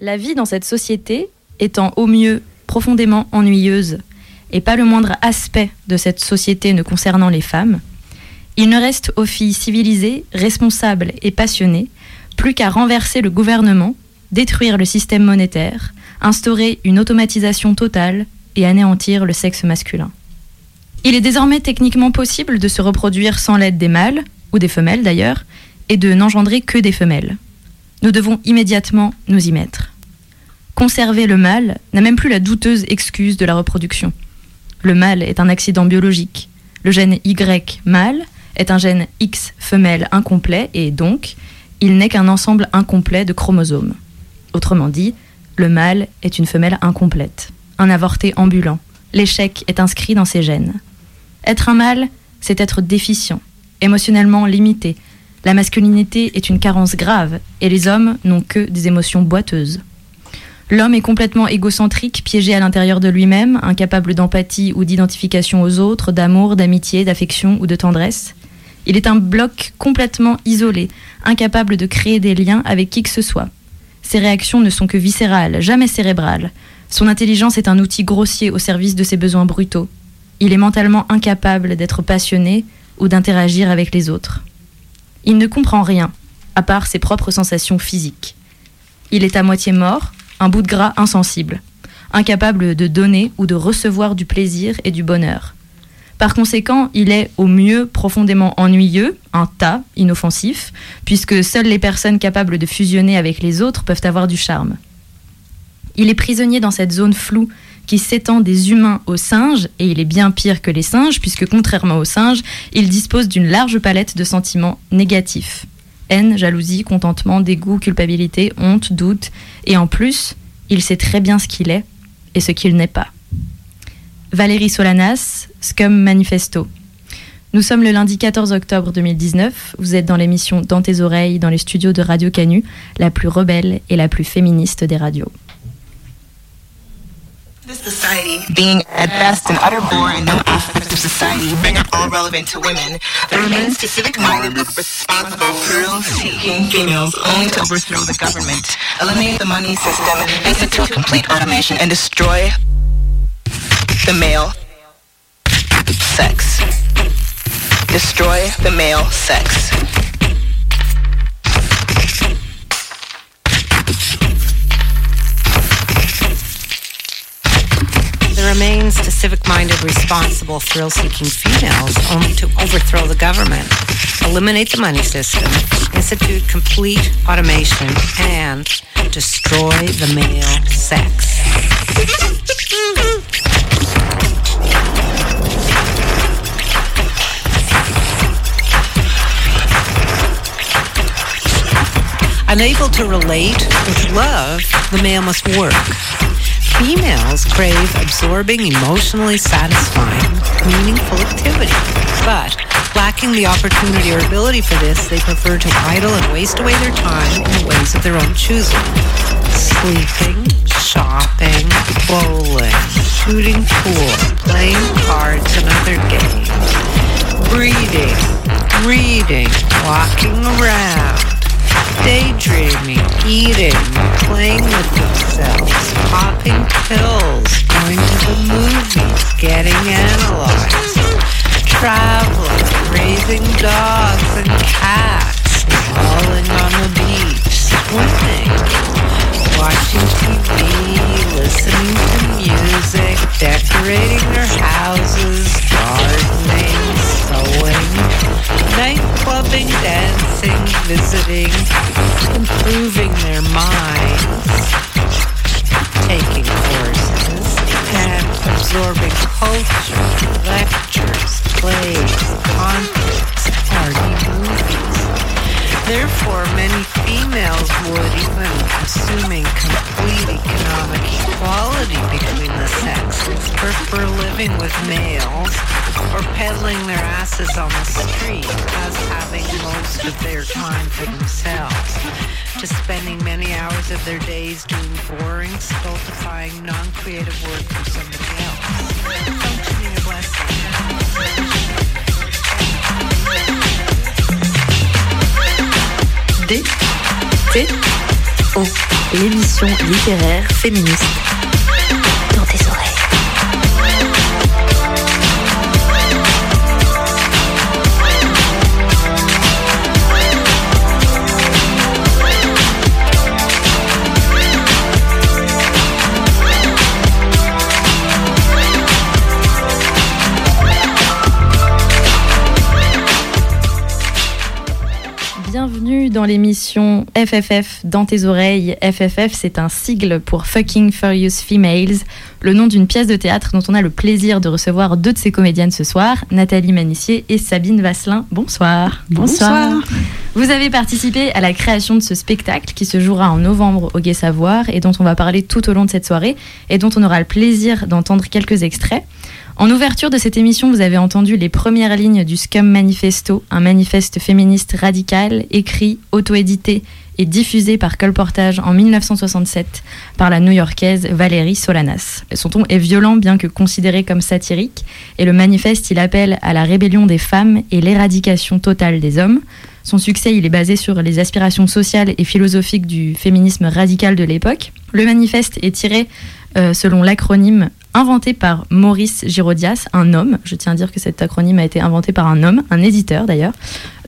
La vie dans cette société étant au mieux profondément ennuyeuse et pas le moindre aspect de cette société ne concernant les femmes, il ne reste aux filles civilisées, responsables et passionnées plus qu'à renverser le gouvernement, détruire le système monétaire, instaurer une automatisation totale et anéantir le sexe masculin. Il est désormais techniquement possible de se reproduire sans l'aide des mâles, ou des femelles d'ailleurs, et de n'engendrer que des femelles. Nous devons immédiatement nous y mettre. Conserver le mâle n'a même plus la douteuse excuse de la reproduction. Le mâle est un accident biologique. Le gène Y mâle est un gène X femelle incomplet et donc il n'est qu'un ensemble incomplet de chromosomes. Autrement dit, le mâle est une femelle incomplète, un avorté ambulant. L'échec est inscrit dans ses gènes. Être un mâle, c'est être déficient, émotionnellement limité. La masculinité est une carence grave et les hommes n'ont que des émotions boiteuses. L'homme est complètement égocentrique, piégé à l'intérieur de lui-même, incapable d'empathie ou d'identification aux autres, d'amour, d'amitié, d'affection ou de tendresse. Il est un bloc complètement isolé, incapable de créer des liens avec qui que ce soit. Ses réactions ne sont que viscérales, jamais cérébrales. Son intelligence est un outil grossier au service de ses besoins brutaux. Il est mentalement incapable d'être passionné ou d'interagir avec les autres. Il ne comprend rien, à part ses propres sensations physiques. Il est à moitié mort, un bout de gras insensible, incapable de donner ou de recevoir du plaisir et du bonheur. Par conséquent, il est au mieux profondément ennuyeux, un tas inoffensif, puisque seules les personnes capables de fusionner avec les autres peuvent avoir du charme. Il est prisonnier dans cette zone floue qui s'étend des humains aux singes, et il est bien pire que les singes, puisque contrairement aux singes, il dispose d'une large palette de sentiments négatifs. Haine, jalousie, contentement, dégoût, culpabilité, honte, doute, et en plus, il sait très bien ce qu'il est et ce qu'il n'est pas. Valérie Solanas, Scum Manifesto. Nous sommes le lundi 14 octobre 2019. Vous êtes dans l'émission Dans tes oreilles, dans les studios de Radio Canu, la plus rebelle et la plus féministe des radios. This society being at best an utter bore and no aspects of society being all relevant to women that remains civic minded with responsible thrill seeking females only to overthrow the government, eliminate the money system, institute complete automation, and destroy the male sex. Destroy the male sex. There remains to civic-minded, responsible, thrill-seeking females only to overthrow the government, eliminate the money system, institute complete automation, and destroy the male sex. Unable to relate with love, the male must work. Females crave absorbing, emotionally satisfying, meaningful activity. But lacking the opportunity or ability for this, they prefer to idle and waste away their time in ways of their own choosing. Sleeping, shopping, bowling, shooting pool, playing cards and other games, breeding, reading, walking around, daydreaming, eating, playing with themselves, popping pills, going to the movies, getting analyzed, traveling, raising dogs and cats, falling on the beach, swimming, watching TV, listening to music, decorating their houses, gardening, sewing, night clubbing, dancing, visiting, improving their minds, taking courses, and absorbing culture, lectures, plays, concerts, party movies. Therefore, many females would, even assuming complete economic equality between the sexes, prefer living with males or peddling their asses on the street as having most of their time for themselves, to spending many hours of their days doing boring, stultifying, non-creative work for somebody else. D T O l'émission littéraire féministe dans l'émission FFF dans tes oreilles. FFF, c'est un sigle pour Fucking Furious Females, le nom d'une pièce de théâtre dont on a le plaisir de recevoir deux de ses comédiennes ce soir, Nathalie Manissier et Sabine Vasselin. Bonsoir. Bonsoir. Vous avez participé à la création de ce spectacle qui se jouera en novembre au Gai Savoir et dont on va parler tout au long de cette soirée et dont on aura le plaisir d'entendre quelques extraits. En ouverture de cette émission, vous avez entendu les premières lignes du Scum Manifesto, un manifeste féministe radical, écrit, auto-édité et diffusé par Colportage en 1967 par la new-yorkaise Valérie Solanas. Son ton est violent bien que considéré comme satirique et le manifeste il appelle à la rébellion des femmes et l'éradication totale des hommes. Son succès il est basé sur les aspirations sociales et philosophiques du féminisme radical de l'époque. Le manifeste est tiré euh, selon l'acronyme inventé par Maurice Girodias, un homme. Je tiens à dire que cet acronyme a été inventé par un homme, un éditeur d'ailleurs,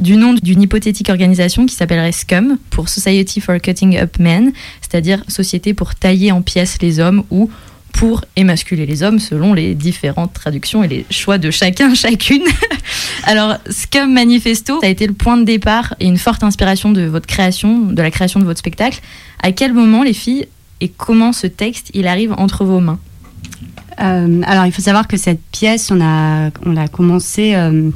du nom d'une hypothétique organisation qui s'appellerait SCUM pour Society for Cutting Up Men, c'est-à-dire Société pour tailler en pièces les hommes ou pour émasculer les hommes selon les différentes traductions et les choix de chacun, chacune. Alors, Scum Manifesto, ça a été le point de départ et une forte inspiration de votre création, de la création de votre spectacle. À quel moment, les filles, et comment ce texte, il arrive entre vos mains? Euh, alors, il faut savoir que cette pièce, on a, on l'a commencé euh,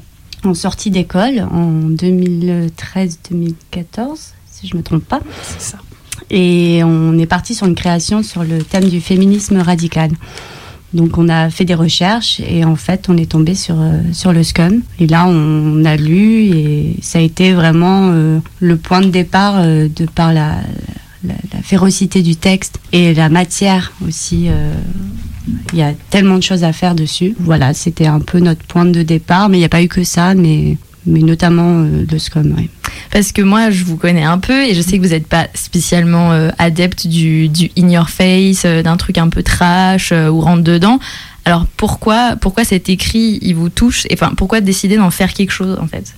en sortie d'école en 2013-2014, si je me trompe pas. C'est ça. Et on est parti sur une création sur le thème du féminisme radical. Donc on a fait des recherches et en fait on est tombé sur, euh, sur le scum. Et là on a lu et ça a été vraiment le point de départ de par la, la, la férocité du texte et la matière aussi. Il y a tellement de choses à faire dessus. Voilà, c'était un peu notre point de départ, mais il n'y a pas eu que ça, mais, mais notamment euh, le scum. ouais. Parce que moi, je vous connais un peu et je sais que vous n'êtes pas spécialement euh, adepte du, du in your face, euh, d'un truc un peu trash ou rentre dedans. Alors pourquoi, pourquoi cet écrit, il vous touche et enfin pourquoi décider d'en faire quelque chose en fait?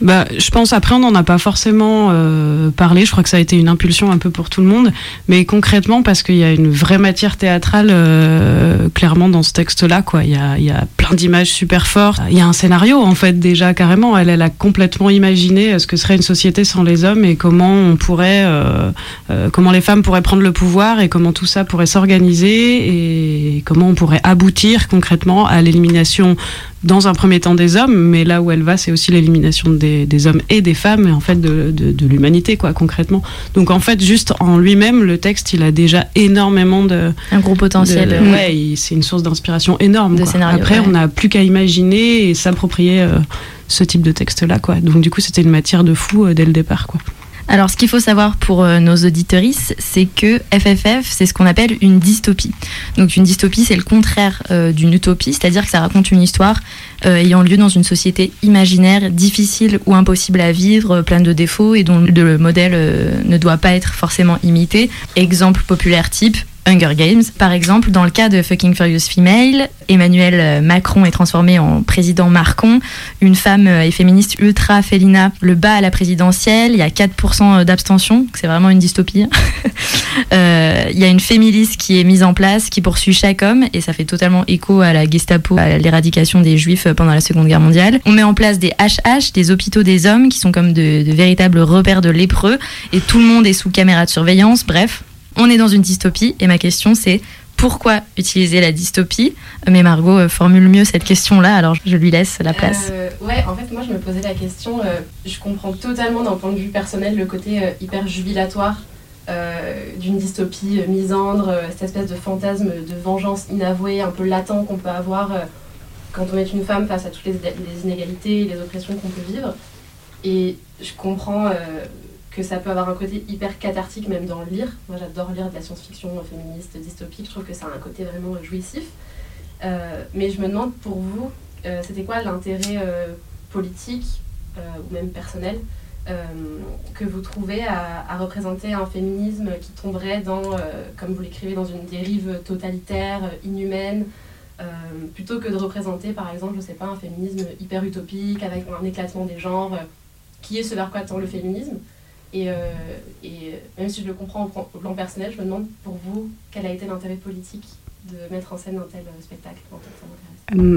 Bah, je pense après on n'en a pas forcément euh, parlé. Je crois que ça a été une impulsion un peu pour tout le monde, mais concrètement parce qu'il y a une vraie matière théâtrale euh, clairement dans ce texte-là. Quoi, il y a, il y a plein d'images super fortes. Il y a un scénario en fait déjà carrément. Elle, elle a complètement imaginé euh, ce que serait une société sans les hommes et comment on pourrait, euh, euh, comment les femmes pourraient prendre le pouvoir et comment tout ça pourrait s'organiser et comment on pourrait aboutir concrètement à l'élimination dans un premier temps des hommes, mais là où elle va, c'est aussi l'élimination des, des hommes et des femmes, et en fait de, de, de l'humanité, quoi, concrètement. Donc en fait, juste en lui-même, le texte, il a déjà énormément de... Un gros potentiel. de- euh, ouais, c'est une source d'inspiration énorme. De scénario, Après, ouais. on n'a plus qu'à imaginer et s'approprier euh, ce type de texte-là, quoi. Donc du coup, c'était une matière de fou euh, dès le départ, quoi. Alors, ce qu'il faut savoir pour euh, nos auditorices, c'est que FFF, c'est ce qu'on appelle une dystopie. Donc, une dystopie, c'est le contraire euh, d'une utopie, c'est-à-dire que ça raconte une histoire euh, ayant lieu dans une société imaginaire, difficile ou impossible à vivre, pleine de défauts et dont le modèle ne doit pas être forcément imité. Exemple populaire type. Hunger Games. Par exemple, dans le cas de Fucking Furious Female, Emmanuel euh, Macron est transformé en président Marcon. Une femme euh, et féministe ultra félina le bat à la présidentielle. Il y a 4% d'abstention. donc C'est vraiment une dystopie. Euh, Il y a une féministe qui est mise en place, qui poursuit chaque homme, et ça fait totalement écho à la Gestapo, à l'éradication des juifs pendant la Seconde Guerre mondiale. On met en place des HH, des hôpitaux des hommes, qui sont comme de, de véritables repères de lépreux, et tout le monde est sous caméra de surveillance. Bref, on est dans une dystopie, et ma question c'est pourquoi utiliser la dystopie? Mais Margot euh, formule mieux cette question-là, alors je lui laisse la place. Euh, ouais, en fait, moi, je me posais la question. euh, je comprends totalement d'un point de vue personnel le côté hyper jubilatoire d'une dystopie misandre, cette espèce de fantasme de vengeance inavouée, un peu latent qu'on peut avoir quand on est une femme face à toutes les, les inégalités et les oppressions qu'on peut vivre. Et je comprends que ça peut avoir un côté hyper cathartique, même dans le lire. Moi, j'adore lire de la science-fiction féministe, dystopique. Je trouve que ça a un côté vraiment jouissif. Euh, mais je me demande pour vous, euh, c'était quoi l'intérêt euh, politique ou même personnel que vous trouvez à, représenter un féminisme qui tomberait dans, comme vous l'écrivez, dans une dérive totalitaire, inhumaine, plutôt que de représenter, par exemple, je sais pas, un féminisme hyper utopique, avec un éclatement des genres, qui est ce vers quoi tend le féminisme? Et, et, même si je le comprends au plan personnel, je me demande pour vous quel a été l'intérêt politique de mettre en scène un tel spectacle. Euh,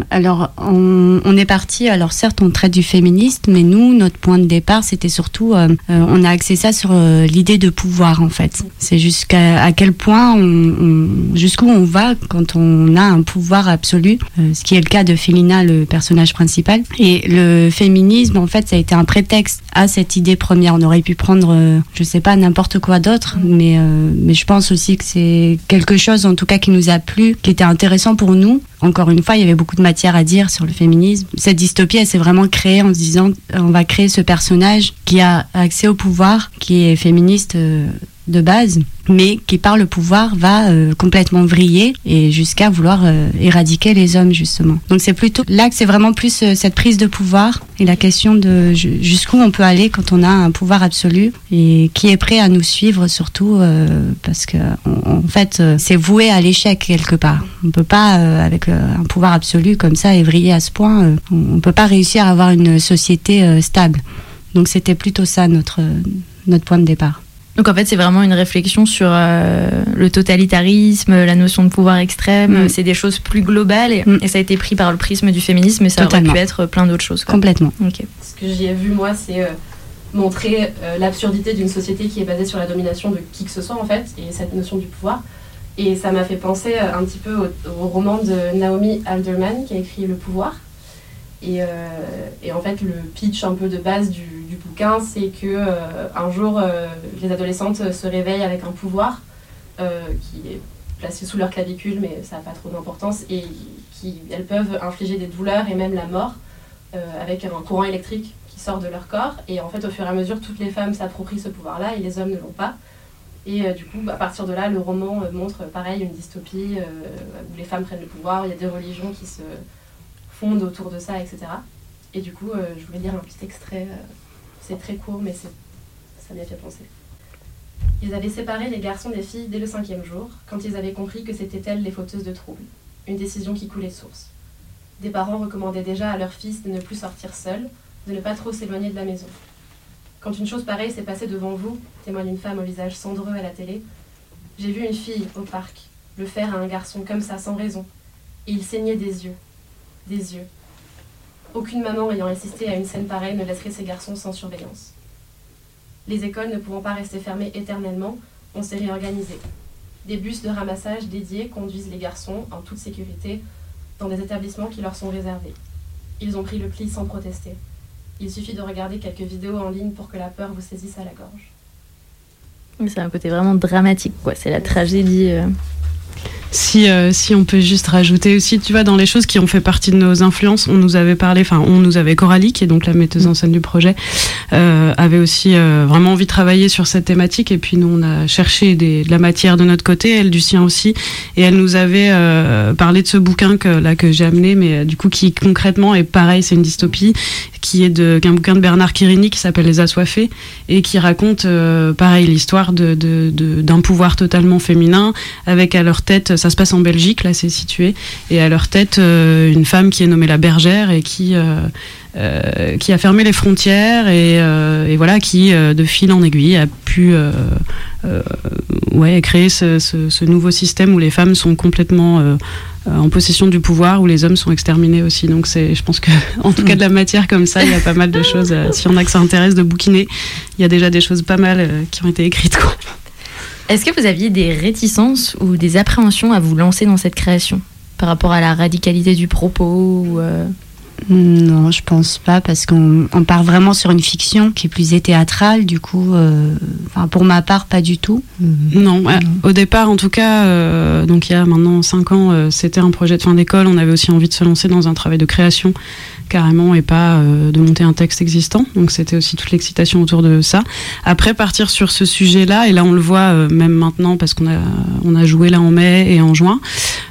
alors, on, est parti. Alors, certes, on traite du féministe, mais nous, notre point de départ, c'était surtout, euh, euh, on a axé ça sur l'idée de pouvoir, en fait. C'est jusqu'à à quel point, on, jusqu'où on va quand on a un pouvoir absolu, ce qui est le cas de Félina, le personnage principal. Et le féminisme, en fait, ça a été un prétexte à cette idée première. On aurait pu prendre, je sais pas, n'importe quoi d'autre, mais, mais je pense aussi que c'est quelque chose, en tout cas, qui nous a plu, qui était intéressant pour nous. Encore une fois, il y avait beaucoup de matière à dire sur le féminisme. Cette dystopie, elle s'est vraiment créée en se disant on va créer ce personnage qui a accès au pouvoir, qui est féministe euh, de base, mais qui par le pouvoir va euh, complètement vriller et jusqu'à vouloir euh, éradiquer les hommes justement. Donc c'est plutôt là que c'est vraiment plus euh, cette prise de pouvoir et la question de jusqu'où on peut aller quand on a un pouvoir absolu et qui est prêt à nous suivre surtout parce que en fait c'est voué à l'échec quelque part. On peut pas avec un pouvoir absolu comme ça et vriller à ce point, on peut pas réussir à avoir une société stable. Donc c'était plutôt ça notre notre point de départ. Donc en fait, c'est vraiment une réflexion sur euh, le totalitarisme, la notion de pouvoir extrême. Mm. C'est des choses plus globales mm. et, ça a été pris par le prisme du féminisme, mais ça aurait pu être plein d'autres choses. Complètement. Ce que j'y ai vu, moi, c'est euh, montrer euh, l'absurdité d'une société qui est basée sur la domination de qui que ce soit, en fait, et cette notion du pouvoir. Et ça m'a fait penser un petit peu au, au, roman de Naomi Alderman qui a écrit Le pouvoir. Et, et en fait, le pitch un peu de base du, bouquin, c'est que euh, un jour, euh, les adolescentes se réveillent avec un pouvoir euh, qui est placé sous leur clavicule, mais ça n'a pas trop d'importance, et qui, elles peuvent infliger des douleurs et même la mort avec un courant électrique qui sort de leur corps. Et en fait, au fur et à mesure, toutes les femmes s'approprient ce pouvoir-là et les hommes ne l'ont pas. Et du coup, à partir de là, le roman montre pareil une dystopie où les femmes prennent le pouvoir, il y a des religions qui se fondent autour de ça, etc. Et du coup, je voulais lire un petit extrait c'est très court, mais ça m'y a fait penser. Ils avaient séparé les garçons des filles dès le cinquième jour, quand ils avaient compris que c'était elles les fauteuses de troubles. Une décision qui coulait source. Des parents recommandaient déjà à leurs fils de ne plus sortir seuls, de ne pas trop s'éloigner de la maison. Quand une chose pareille s'est passée devant vous, témoigne une femme au visage cendreux à la télé, j'ai vu une fille au parc le faire à un garçon comme ça sans raison, et il saignait des yeux, des yeux, aucune maman ayant assisté à une scène pareille ne laisserait ses garçons sans surveillance. Les écoles ne pouvant pas rester fermées éternellement, on s'est réorganisé. Des bus de ramassage dédiés conduisent les garçons, en toute sécurité, dans des établissements qui leur sont réservés. Ils ont pris le pli sans protester. Il suffit de regarder quelques vidéos en ligne pour que la peur vous saisisse à la gorge. C'est un côté vraiment dramatique, quoi. C'est la tragédie. Euh, si, euh, si on peut juste rajouter aussi, tu vois, dans les choses qui ont fait partie de nos influences, on nous avait parlé, enfin, on nous avait Coralie, qui est donc la metteuse en scène du projet, euh, avait aussi euh, vraiment envie de travailler sur cette thématique. Et puis nous, on a cherché des, de la matière de notre côté, elle du sien aussi. Et elle nous avait parlé de ce bouquin que, là, que j'ai amené, mais du coup, qui concrètement est pareil, c'est une dystopie, qui est de, qu'un bouquin de Bernard Quirini qui s'appelle Les Assoiffés et qui raconte, pareil, l'histoire de, de, d'un pouvoir totalement féminin avec à leur tête ça se passe en Belgique, là c'est situé, et à leur tête euh, une femme qui est nommée la bergère et qui euh, euh, qui a fermé les frontières et, voilà qui de fil en aiguille a pu ouais créer ce, nouveau système où les femmes sont complètement en possession du pouvoir où les hommes sont exterminés aussi. Donc je pense que en tout cas de la matière comme ça il y a pas mal de choses. Si on a que ça intéresse de bouquiner il y a déjà des choses pas mal qui ont été écrites. Est-ce que vous aviez des réticences ou des appréhensions à vous lancer dans cette création par rapport à la radicalité du propos ou euh, Non, je pense pas parce qu'on part vraiment sur une fiction qui est plus théâtrale. Du coup, euh, pour ma part, pas du tout. Non, au départ, en tout cas, euh, donc il y a maintenant 5 ans, c'était un projet de fin d'école. On avait aussi envie de se lancer dans un travail de création carrément et pas euh, de monter un texte existant. Donc c'était aussi toute l'excitation autour de ça. Après partir sur ce sujet-là, et là on le voit euh, même maintenant parce qu'on a, on a joué là en mai et en juin,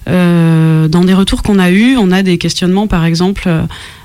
euh, dans des retours qu'on a eus, on a des questionnements, par exemple,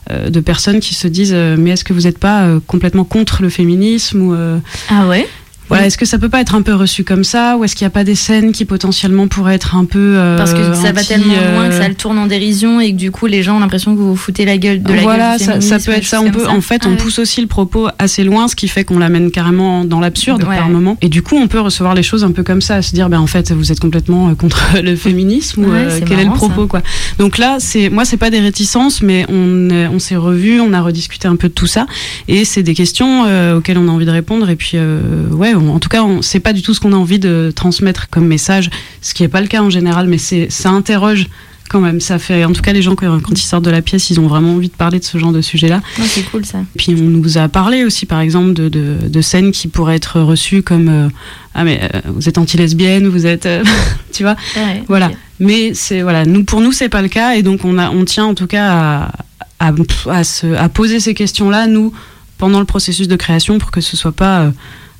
de personnes qui se disent mais est-ce que vous n'êtes pas complètement contre le féminisme Ah ouais? Voilà, est-ce que ça peut pas être un peu reçu comme ça ou est-ce qu'il n'y a pas des scènes qui potentiellement pourraient être un peu euh, Parce que ça va tellement loin que euh, ça le tourne en dérision et que du coup les gens ont l'impression que vous vous foutez la gueule de la voilà, gueule du ça, peut être ça. On peut, en fait, Ah on ouais. pousse aussi le propos assez loin, ce qui fait qu'on l'amène carrément dans l'absurde Ouais. par moment. Et du coup, on peut recevoir les choses un peu comme ça, se dire, ben en fait, vous êtes complètement euh, contre le féminisme ou Ouais, euh, c'est quel est le propos, ça. quoi. Donc là, c'est moi, c'est pas des réticences, mais on, on s'est revus, on a rediscuté un peu de tout ça, et c'est des questions euh, auxquelles on a envie de répondre. Et puis, euh, ouais, en tout cas, c'est pas du tout ce qu'on a envie de transmettre comme message, ce qui est pas le cas en général, mais ça interroge quand même. Ça fait, en tout cas, les gens quand, quand ils sortent de la pièce, ils ont vraiment envie de parler de ce genre de sujet-là. Ouais, c'est cool ça. Puis on nous a parlé aussi, par exemple, de, de, de scènes qui pourraient être reçues comme euh, ah mais euh, vous êtes anti-lesbienne, vous êtes, euh, tu vois. Ouais, Voilà. Mais c'est voilà, nous pour nous c'est pas le cas et donc on a on tient en tout cas à à, à, se, à poser ces questions-là nous pendant le processus de création pour que ce soit pas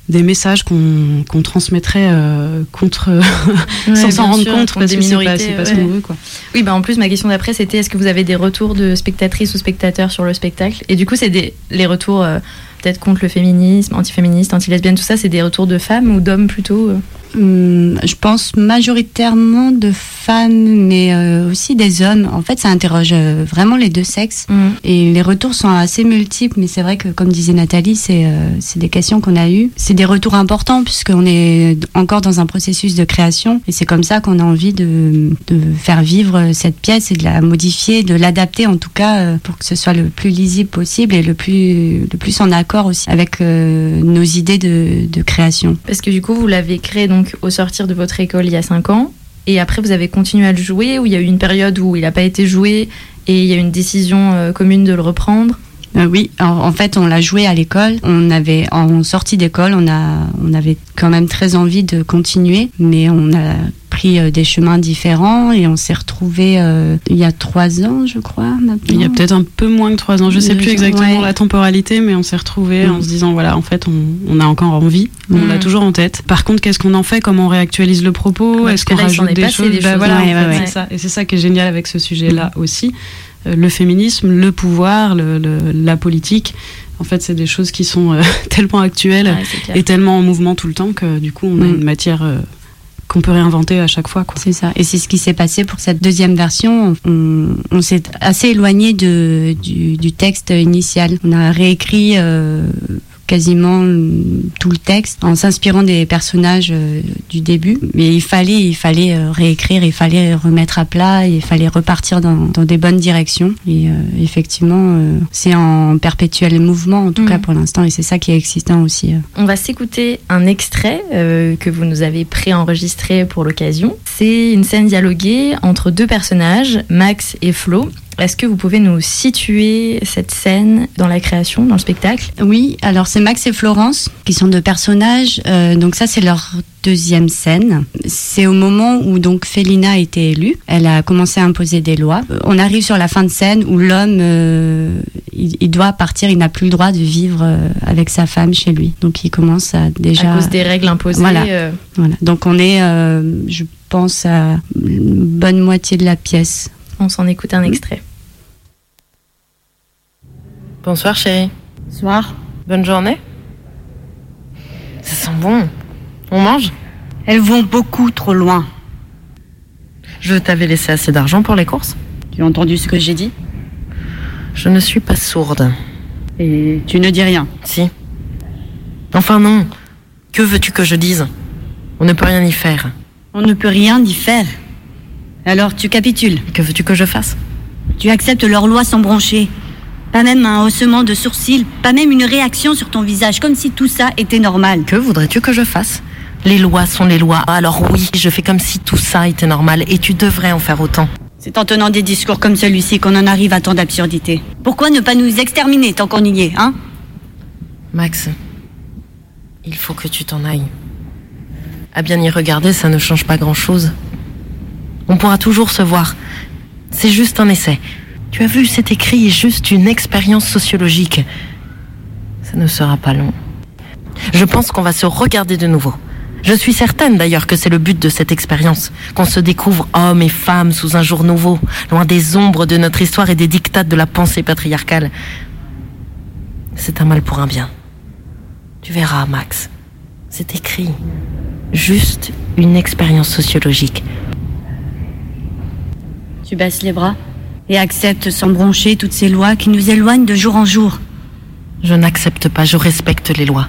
des messages qu'on qu'on transmettrait euh, contre Ouais, sans s'en rendre sûr, compte parce des que c'est pas, ce qu'on veut quoi. Oui, bah en plus, ma question d'après, c'était est-ce que vous avez des retours de spectatrices ou spectateurs sur le spectacle? Et du coup, c'est des, les retours euh, peut-être contre le féminisme, antiféministe, anti-lesbienne, tout ça, c'est des retours de femmes ou d'hommes plutôt euh? Hum, je pense majoritairement de femmes, mais euh, aussi des hommes. En fait, ça interroge euh, vraiment les deux sexes. Et les retours sont assez multiples, mais c'est vrai que, comme disait Nathalie, c'est euh, des questions qu'on a eues. C'est des retours importants, puisqu'on est encore dans un processus de création. Et c'est comme ça qu'on a envie de, de faire vivre cette pièce et de la modifier, de l'adapter en tout cas, euh, pour que ce soit le plus lisible possible et le plus, le plus en accord aussi avec nos idées de, de création. Parce que du coup, vous l'avez créé donc au sortir de votre école il y a 5 ans. Et après, vous avez continué à le jouer ou il y a eu une période où il n'a pas été joué et il y a eu une décision euh, commune de le reprendre? Euh, oui, en, en fait, on l'a joué à l'école. On avait, en sortie d'école, on a, on avait quand même très envie de continuer, mais on a pris euh, des chemins différents et on s'est retrouvé il y a trois ans, je crois. Maintenant. Il y a peut-être un peu moins que trois ans, je sais Deux plus exactement ouais. la temporalité, mais on s'est retrouvés en Mm. se disant voilà, en fait, on, on a encore envie, on Mm. l'a toujours en tête. Par contre, qu'est-ce qu'on en fait? Comment on réactualise le propos? Bah, Est-ce qu'on rajoute des passé choses? des Bah choses. voilà, Ouais, fait, ouais, ça. Et c'est ça qui est génial avec ce sujet-là aussi. Euh, le féminisme, le pouvoir, le- le- la politique. En fait, c'est des choses qui sont euh, tellement actuelles Ouais, et tellement en mouvement tout le temps que du coup, on a Mm. une matière euh, qu'on peut réinventer à chaque fois. C'est ça. Et c'est ce qui s'est passé pour cette deuxième version. On, on s'est assez éloigné de, du, du texte initial. On a réécrit euh, quasiment mm, tout le texte en s'inspirant des personnages euh, du début. Mais il fallait, il fallait euh, réécrire, il fallait remettre à plat, il fallait repartir dans, dans des bonnes directions. Et euh, effectivement, euh, c'est en perpétuel mouvement, en tout Mhm. cas pour l'instant, et c'est ça qui est excitant aussi. euh. On va s'écouter un extrait euh, que vous nous avez préenregistré pour l'occasion. C'est une scène dialoguée entre deux personnages, Max et Flo. Est-ce que vous pouvez nous situer cette scène dans la création, dans le spectacle? Oui, alors c'est Max et Florence qui sont deux personnages. Euh, donc ça c'est leur deuxième scène. C'est au moment où donc Félina a été élue. Elle a commencé à imposer des lois. Euh, On arrive sur la fin de scène où l'homme euh, il, il doit partir. Il n'a plus le droit de vivre avec sa femme chez lui. Donc il commence à déjà. À cause des règles imposées Voilà. euh, Voilà. Donc on est, je pense à une bonne moitié de la pièce. On s'en écoute un extrait. Bonsoir chérie. Soir. Bonne journée. Ça sent bon. On mange? Elles vont beaucoup trop loin. Je t'avais laissé assez d'argent pour les courses. Tu as entendu ce que j'ai dit? Je ne suis pas sourde. Et tu ne dis rien. Si. Enfin non. Que veux-tu que je dise? On ne peut rien y faire. On ne peut rien y faire. Alors tu capitules. Que veux-tu que je fasse? Tu acceptes leurs lois sans broncher. Pas même un haussement de sourcils, pas même une réaction sur ton visage, comme si tout ça était normal. Que voudrais-tu que je fasse? Les lois sont les lois. Alors oui, je fais comme si tout ça était normal et tu devrais en faire autant. C'est en tenant des discours comme celui-ci qu'on en arrive à tant d'absurdités. Pourquoi ne pas nous exterminer tant qu'on y est, hein? Max, il faut que tu t'en ailles. À bien y regarder, ça ne change pas grand-chose. On pourra toujours se voir. C'est juste un essai. Tu as vu, c'est écrit juste une expérience sociologique. Ça ne sera pas long. Je pense qu'on va se regarder de nouveau. Je suis certaine d'ailleurs que c'est le but de cette expérience, qu'on se découvre homme et femme sous un jour nouveau, loin des ombres de notre histoire et des dictats de la pensée patriarcale. C'est un mal pour un bien. Tu verras, Max. C'est écrit. Juste une expérience sociologique. Tu baisses les bras et acceptes sans broncher toutes ces lois qui nous éloignent de jour en jour. Je n'accepte pas, je respecte les lois.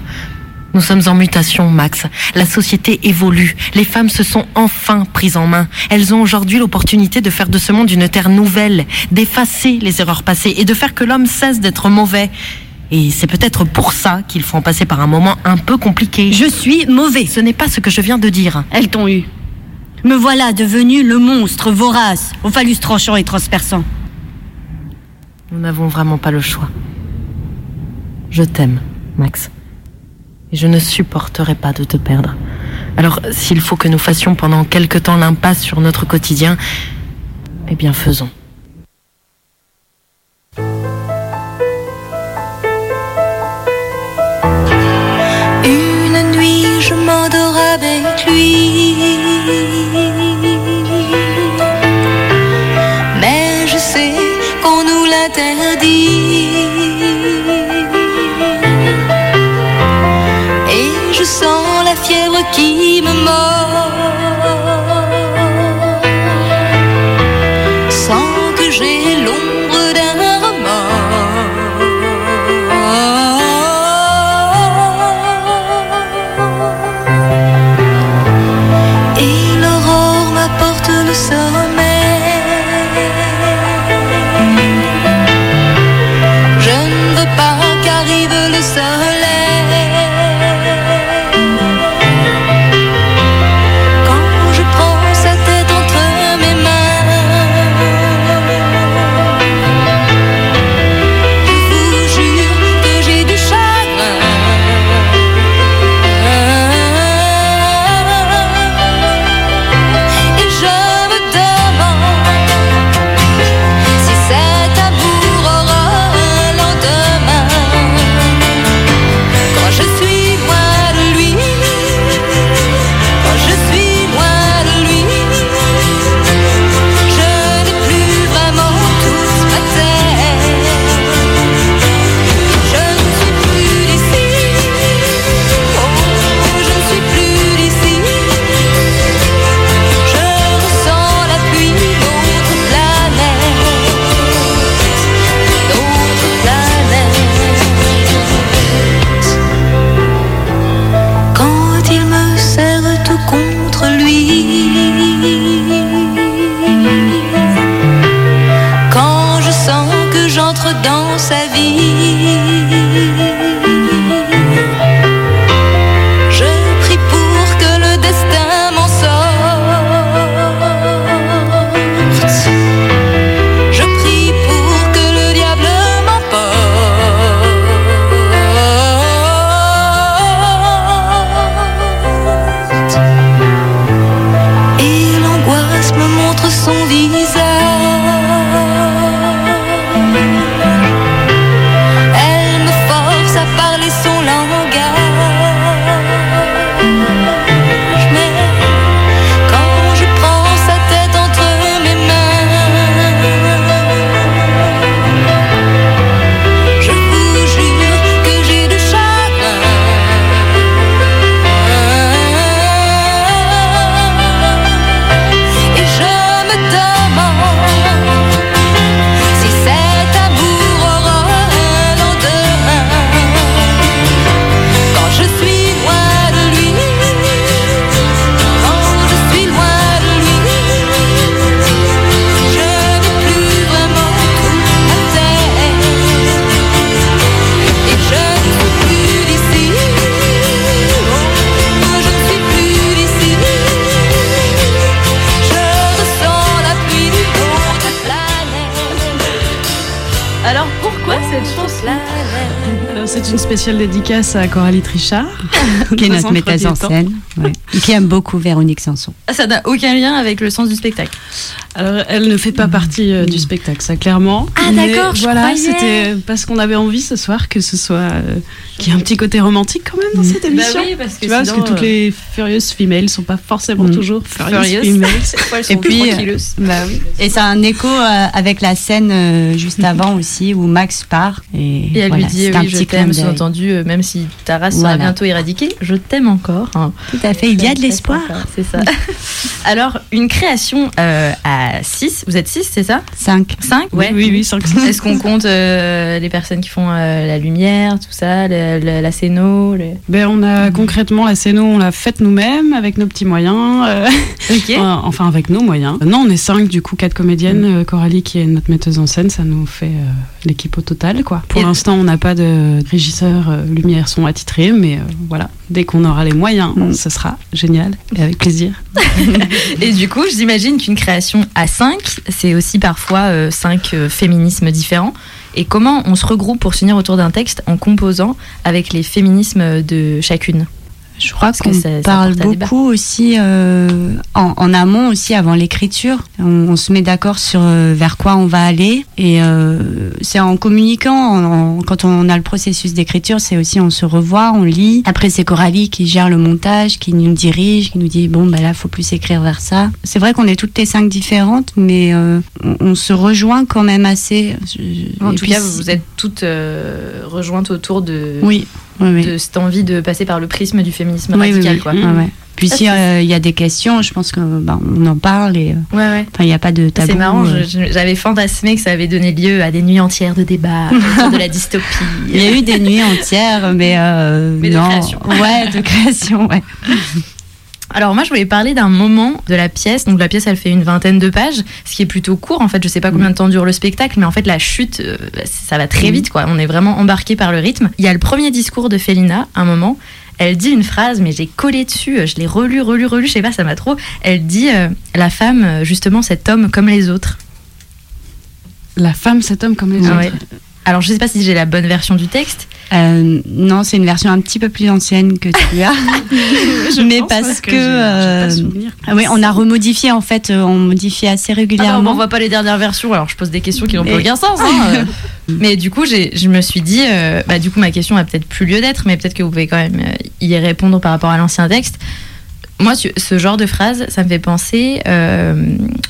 Nous sommes en mutation, Max. La société évolue. Les femmes se sont enfin prises en main. Elles ont aujourd'hui l'opportunité de faire de ce monde une terre nouvelle, d'effacer les erreurs passées et de faire que l'homme cesse d'être mauvais. Et c'est peut-être pour ça qu'ils font passer par un moment un peu compliqué. Je suis mauvais. Ce n'est pas ce que je viens de dire. Elles t'ont eu. Me voilà devenu le monstre vorace, au phallus tranchant et transperçant. Nous n'avons vraiment pas le choix. Je t'aime, Max. Et je ne supporterai pas de te perdre. Alors, s'il faut que nous fassions pendant quelque temps l'impasse sur notre quotidien, eh bien faisons. Sa vie. C'est une spéciale dédicace à Coralie Trichard, qui est notre metteuse en scène, ouais. Qui aime beaucoup Véronique Sanson. Ça n'a aucun lien avec le sens du spectacle. Alors, elle ne fait pas partie euh, du spectacle, ça clairement. Ah, d'accord, je Voilà, c'était parce qu'on avait envie ce soir que ce soit euh, qu'il y ait un petit côté romantique quand même dans cette Bah émission. oui, parce que tu vois, parce que toutes euh, les furious females sont pas forcément Mm. toujours furious, Furious. females. Cette fois, elles Et puis. Bah oui. Et ça a un écho euh, avec la scène euh, juste avant aussi où Max part. Et, Et elle voilà, lui dit c'est un oui, je t'aime, sous-entendu, euh, même si ta race sera Voilà. bientôt éradiquée, je t'aime encore. hein. Tout à fait, il y a de l'espoir. C'est ça. Alors, une création euh, à 6, vous êtes 6, c'est ça? 5. 5 Oui, oui, oui, cinq, six. Est-ce qu'on compte euh, les personnes qui font euh, la lumière, tout ça, le- le- la scéno le- Ben, on a concrètement la scéno, on l'a faite nous-mêmes avec nos petits moyens. euh, Ok. euh, enfin, avec nos moyens. Non, on est cinq, du coup, quatre comédiennes. Euh, Coralie, qui est notre metteuse en scène, ça nous fait l'équipe au total, quoi. Pour l'instant, on n'a pas de régisseur euh, lumière son attitré, mais euh, voilà, dès qu'on aura les moyens, Mm. ce sera génial et avec plaisir. Et du coup, j'imagine qu'une création à 5, c'est aussi parfois 5 féminismes différents. Et comment on se regroupe pour s'unir autour d'un texte en composant avec les féminismes de chacune? Je crois qu'on parle beaucoup aussi euh, en, en amont aussi avant l'écriture. On, on se met d'accord sur euh, vers quoi on va aller et euh, c'est en communiquant. en- en- quand on a le processus d'écriture, c'est aussi on se revoit, on lit. Après c'est Coralie qui gère le montage, qui nous dirige, qui nous dit bon bah là faut plus écrire vers ça. C'est vrai qu'on est toutes les cinq différentes, mais euh, on, on se rejoint quand même assez. En Et tout puis, cas, vous êtes toutes euh, rejointes autour de, oui, oui, de cette envie de passer par le prisme du féminisme Oui, radical. oui. Quoi. Ouais. Puis Ah, si c'est- euh, y a des questions, je pense que bah, on en parle et euh, Ouais, ouais. enfin il n'y a pas de tabou. C'est marrant, euh. j'avais fantasmé que ça avait donné lieu à des nuits entières de débat autour de la dystopie. Il y a eu des nuits entières, mais, euh, Mais de création. Ouais, de création, ouais. Alors moi je voulais parler d'un moment de la pièce. Donc la pièce elle fait une vingtaine de pages, ce qui est plutôt court. En fait je sais pas combien de temps dure le spectacle, mais en fait la chute euh, ça va très vite quoi. On est vraiment embarqué par le rythme. Il y a le premier discours de Félina, un moment. Elle dit une phrase, mais j'ai collé dessus, je l'ai relu, relu, relu, je sais pas, ça m'a trop. Elle dit euh, la femme, justement, cet homme comme les autres. La femme, cet homme comme les Ah autres. ouais. Alors je sais pas si j'ai la bonne version du texte. Euh, non, c'est une version un petit peu plus ancienne que tu as. Je mais pense, parce, que, pas euh, souvenir. ah oui, on a remodifié en fait, euh, on modifie assez Ah bah, on régulièrement. m'envoie pas les dernières versions, alors je pose des questions qui n'ont plus Mais- aucun sens. hein, mais du coup, j'ai- je me suis dit, euh, bah, du coup, ma question a peut-être plus lieu d'être, mais peut-être que vous pouvez quand même y répondre par rapport à l'ancien texte. Moi, ce ce genre de phrase, ça me fait penser euh,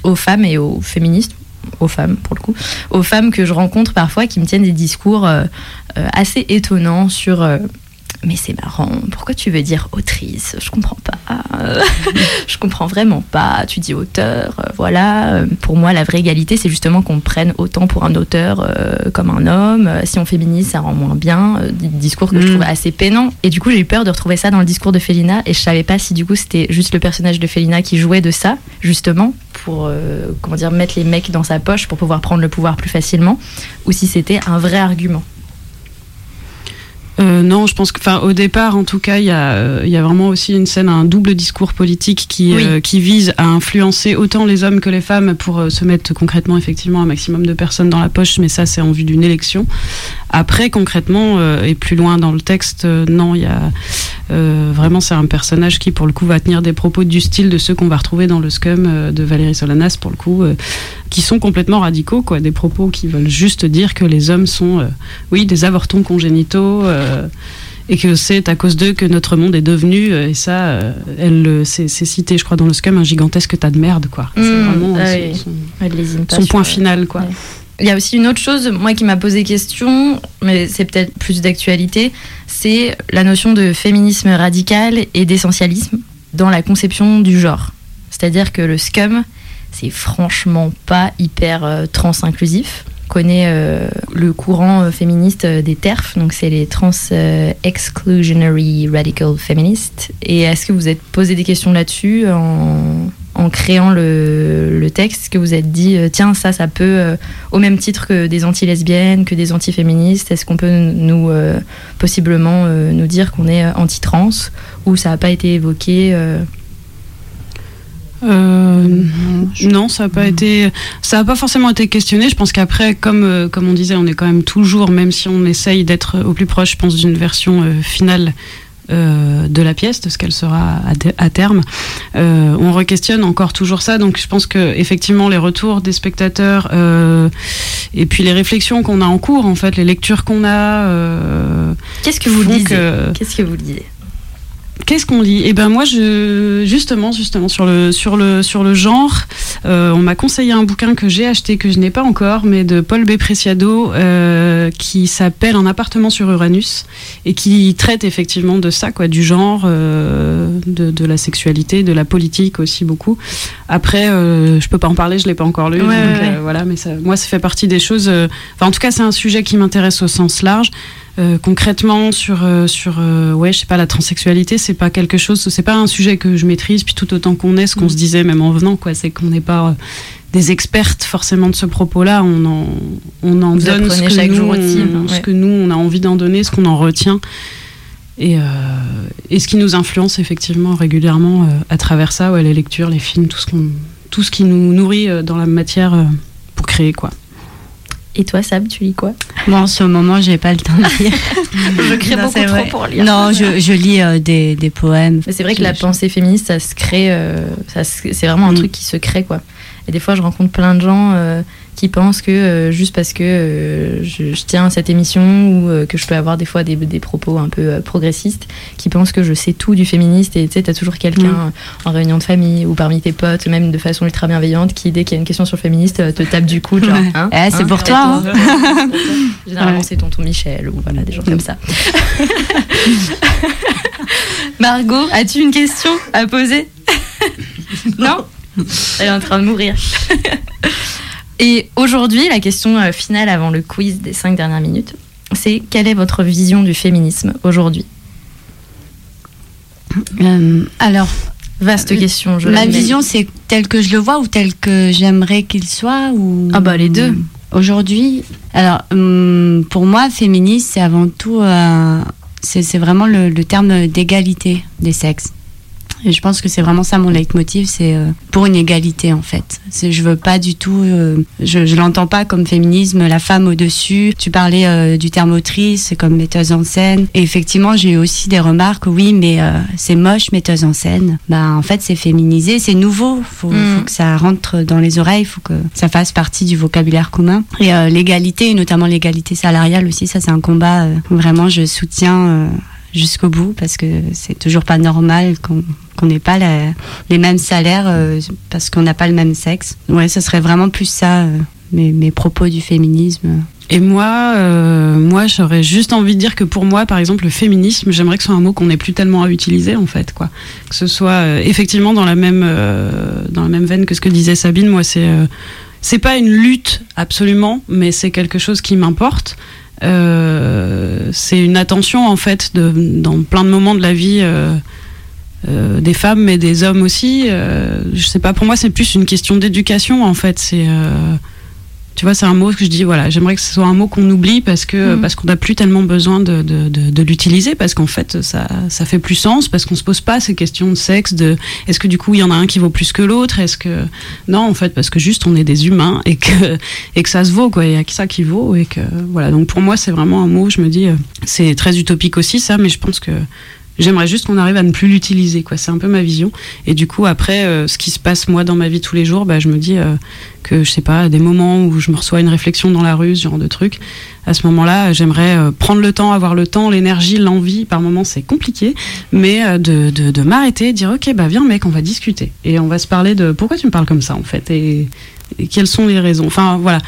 aux femmes et aux féministes, aux femmes pour le coup, aux femmes que je rencontre parfois qui me tiennent des discours euh, euh, assez étonnants sur. Mais c'est marrant, pourquoi tu veux dire autrice? Je comprends pas. je comprends vraiment pas. Tu dis auteur, euh, voilà. Pour moi, la vraie égalité, c'est justement qu'on prenne autant pour un auteur euh, comme un homme. Si on féminise, ça rend moins bien. Euh, discours que je Mm. trouve assez peinants. Et du coup, j'ai eu peur de retrouver ça dans le discours de Félina. Et je savais pas si du coup c'était juste le personnage de Félina qui jouait de ça, justement, pour euh, comment dire mettre les mecs dans sa poche pour pouvoir prendre le pouvoir plus facilement, ou si c'était un vrai argument. Euh, non, je pense que, enfin, au départ, en tout cas, il y a, euh, il y a vraiment aussi une scène, un double discours politique qui, Oui. euh, qui vise à influencer autant les hommes que les femmes pour euh, se mettre concrètement, effectivement, un maximum de personnes dans la poche. Mais ça, c'est en vue d'une élection. Après, concrètement, et plus loin dans le texte, non, il y a vraiment, c'est un personnage qui, pour le coup, va tenir des propos du style de ceux qu'on va retrouver dans le Scum de Valérie Solanas, pour le coup, qui sont complètement radicaux, quoi. Des propos qui veulent juste dire que les hommes sont, oui, des avortons congénitaux. Euh, et que c'est à cause d'eux que notre monde est devenu, euh, et ça, euh, elle, le- c'est cité, je crois, dans le scum, un gigantesque tas de merde, quoi. c'est Mmh, vraiment ah son, oui. point final, quoi. ouais. Il y a aussi une autre chose, moi, qui m'a posé question, mais c'est peut-être plus d'actualité, c'est la notion de féminisme radical et d'essentialisme dans la conception du genre. C'est-à-dire que le scum, c'est franchement pas hyper trans-inclusif. On connaît euh, le courant euh, féministe euh, des TERF, donc c'est les Trans Exclusionary Radical Feminists. Et est-ce que vous êtes posé des questions là-dessus en, créant le, texte? Est-ce que vous êtes dit, tiens, ça, ça peut, au même titre que des anti-lesbiennes, que des anti-féministes, est-ce qu'on peut nous, possiblement, nous dire qu'on est anti-trans Ou ça n'a pas été évoqué euh, non, ça n'a pas été, ça a pas forcément été questionné. Je pense qu'après, comme euh, comme on disait, on est quand même toujours, même si on essaye d'être au plus proche, je pense, d'une version euh, finale euh, de la pièce, de ce qu'elle sera à, te- à terme. Euh, on re-questionne encore toujours ça, donc je pense que effectivement les retours des spectateurs euh, et puis les réflexions qu'on a en cours, en fait, les lectures qu'on a. euh, Qu'est-ce que vous lisez? que- Qu'est-ce que vous lisez? Qu'est-ce qu'on lit? Eh ben moi, je justement, justement sur le sur le sur le genre, euh, on m'a conseillé un bouquin que j'ai acheté que je n'ai pas encore, mais de Paul B. Preciado, euh, qui s'appelle Un appartement sur Uranus et qui traite effectivement de ça, quoi, du genre, euh, de, de la sexualité, de la politique aussi beaucoup. Après, je peux pas en parler, je l'ai pas encore lu, Ouais, donc, ouais, ouais. voilà. Mais ça, moi, ça fait partie des choses. Enfin, en tout cas, c'est un sujet qui m'intéresse au sens large. Euh, concrètement sur euh, sur euh, ouais je sais pas la transsexualité c'est pas quelque chose c'est pas un sujet que je maîtrise puis tout autant qu'on est ce Mm. qu'on se disait même en venant quoi. C'est qu'on n'est pas des expertes forcément de ce propos là on en on en Vous donne ce que, chaque nous, jour aussi, on, ce que nous on a envie d'en donner ce qu'on en retient. Et, et ce qui nous influence effectivement régulièrement à travers ça ouais, les lectures les films tout ce qu'on tout ce qui nous nourrit dans la matière pour créer quoi Et toi, Sab, tu lis quoi Moi, en ce moment, j'ai pas le temps de lire. Je crée Non, beaucoup trop vrai. pour lire. Non, je, je lis euh, des, des poèmes. Mais c'est vrai que Je- la je- pensée féministe, ça se crée, euh, ça se- c'est vraiment un Mm. truc qui se crée, quoi. Et des fois, je rencontre plein de gens euh, qui pensent que euh, juste parce que euh, je, je tiens à cette émission ou euh, que je peux avoir des fois des, des propos un peu progressistes, qui pensent que je sais tout du féministe. Et tu sais, t'as toujours quelqu'un Mm. en réunion de famille ou parmi tes potes, même de façon ultra bienveillante, qui dès qu'il y a une question sur le féministe, te tape du coude, genre. Ouais. hein, Eh, c'est hein, pour toi, hein. Généralement, Ouais. c'est tonton Michel ou voilà, des gens comme ça. Margot, as-tu une question à poser? Non? Elle est en train de mourir. Et aujourd'hui, la question euh, finale avant le quiz des cinq dernières minutes, c'est quelle est votre vision du féminisme aujourd'hui? Euh, alors, Vaste Euh, question. Je ma vision, c'est tel que je le vois ou tel que j'aimerais qu'il soit ou... Ah bah, les deux. Aujourd'hui, alors hum, pour moi, féministe, c'est avant tout, euh, c'est c'est vraiment le, le terme d'égalité des sexes. Et je pense que c'est vraiment ça mon leitmotiv, c'est euh, pour une égalité en fait. C'est- Je veux pas du tout, euh, je, je l'entends pas comme féminisme, la femme au-dessus. Tu parlais euh, du terme autrice comme metteuse en scène. Et effectivement, j'ai eu aussi des remarques, oui, mais euh, c'est moche metteuse en scène. Bah en fait, c'est féminisé, c'est nouveau. Faut, Mhm. faut que ça rentre dans les oreilles, il faut que ça fasse partie du vocabulaire commun. Et euh, l'égalité, et notamment l'égalité salariale aussi, ça c'est un combat euh, vraiment je soutiens euh, jusqu'au bout parce que c'est toujours pas normal qu'on n'ait pas les mêmes salaires euh, parce qu'on n'a pas le même sexe. Ouais, ce serait vraiment plus ça, euh, mes, propos du féminisme. Et moi, euh, moi, j'aurais juste envie de dire que pour moi, par exemple, le féminisme, j'aimerais que ce soit un mot qu'on n'ait plus tellement à utiliser, en fait, quoi. Que ce soit effectivement dans la même dans la même veine que ce que disait Sabine. Moi, c'est c'est pas une lutte absolument, mais c'est quelque chose qui m'importe. Euh, c'est une attention en fait de, dans plein de moments de la vie euh, euh, des femmes mais des hommes aussi. Je sais pas, pour moi c'est plus une question d'éducation en fait. C'est tu vois, c'est un mot que je dis, voilà, j'aimerais que ce soit un mot qu'on oublie parce que Mhm. parce qu'on n'a plus tellement besoin de, de, de, de l'utiliser parce qu'en fait ça ça fait plus sens parce qu'on se pose pas ces questions de sexe de est-ce que du coup il y en a un qui vaut plus que l'autre est-ce que non en fait parce que juste on est des humains et que et que ça se vaut quoi il y a que ça qui vaut et que voilà donc pour moi c'est vraiment un mot je me dis euh, c'est très utopique aussi ça mais je pense que J'aimerais juste qu'on arrive à ne plus l'utiliser, quoi. C'est un peu ma vision. Et du coup, après, euh, ce qui se passe moi dans ma vie tous les jours, bah, je me dis euh, que je sais pas, des moments où je me reçois une réflexion dans la rue, ce genre de truc. À ce moment-là, j'aimerais euh, prendre le temps, avoir le temps, l'énergie, l'envie. Par moments, c'est compliqué, mais euh, de, de, de m'arrêter, dire ok, bah viens mec, on va discuter et on va se parler de pourquoi tu me parles comme ça en fait? Et, et quelles sont les raisons? Enfin voilà.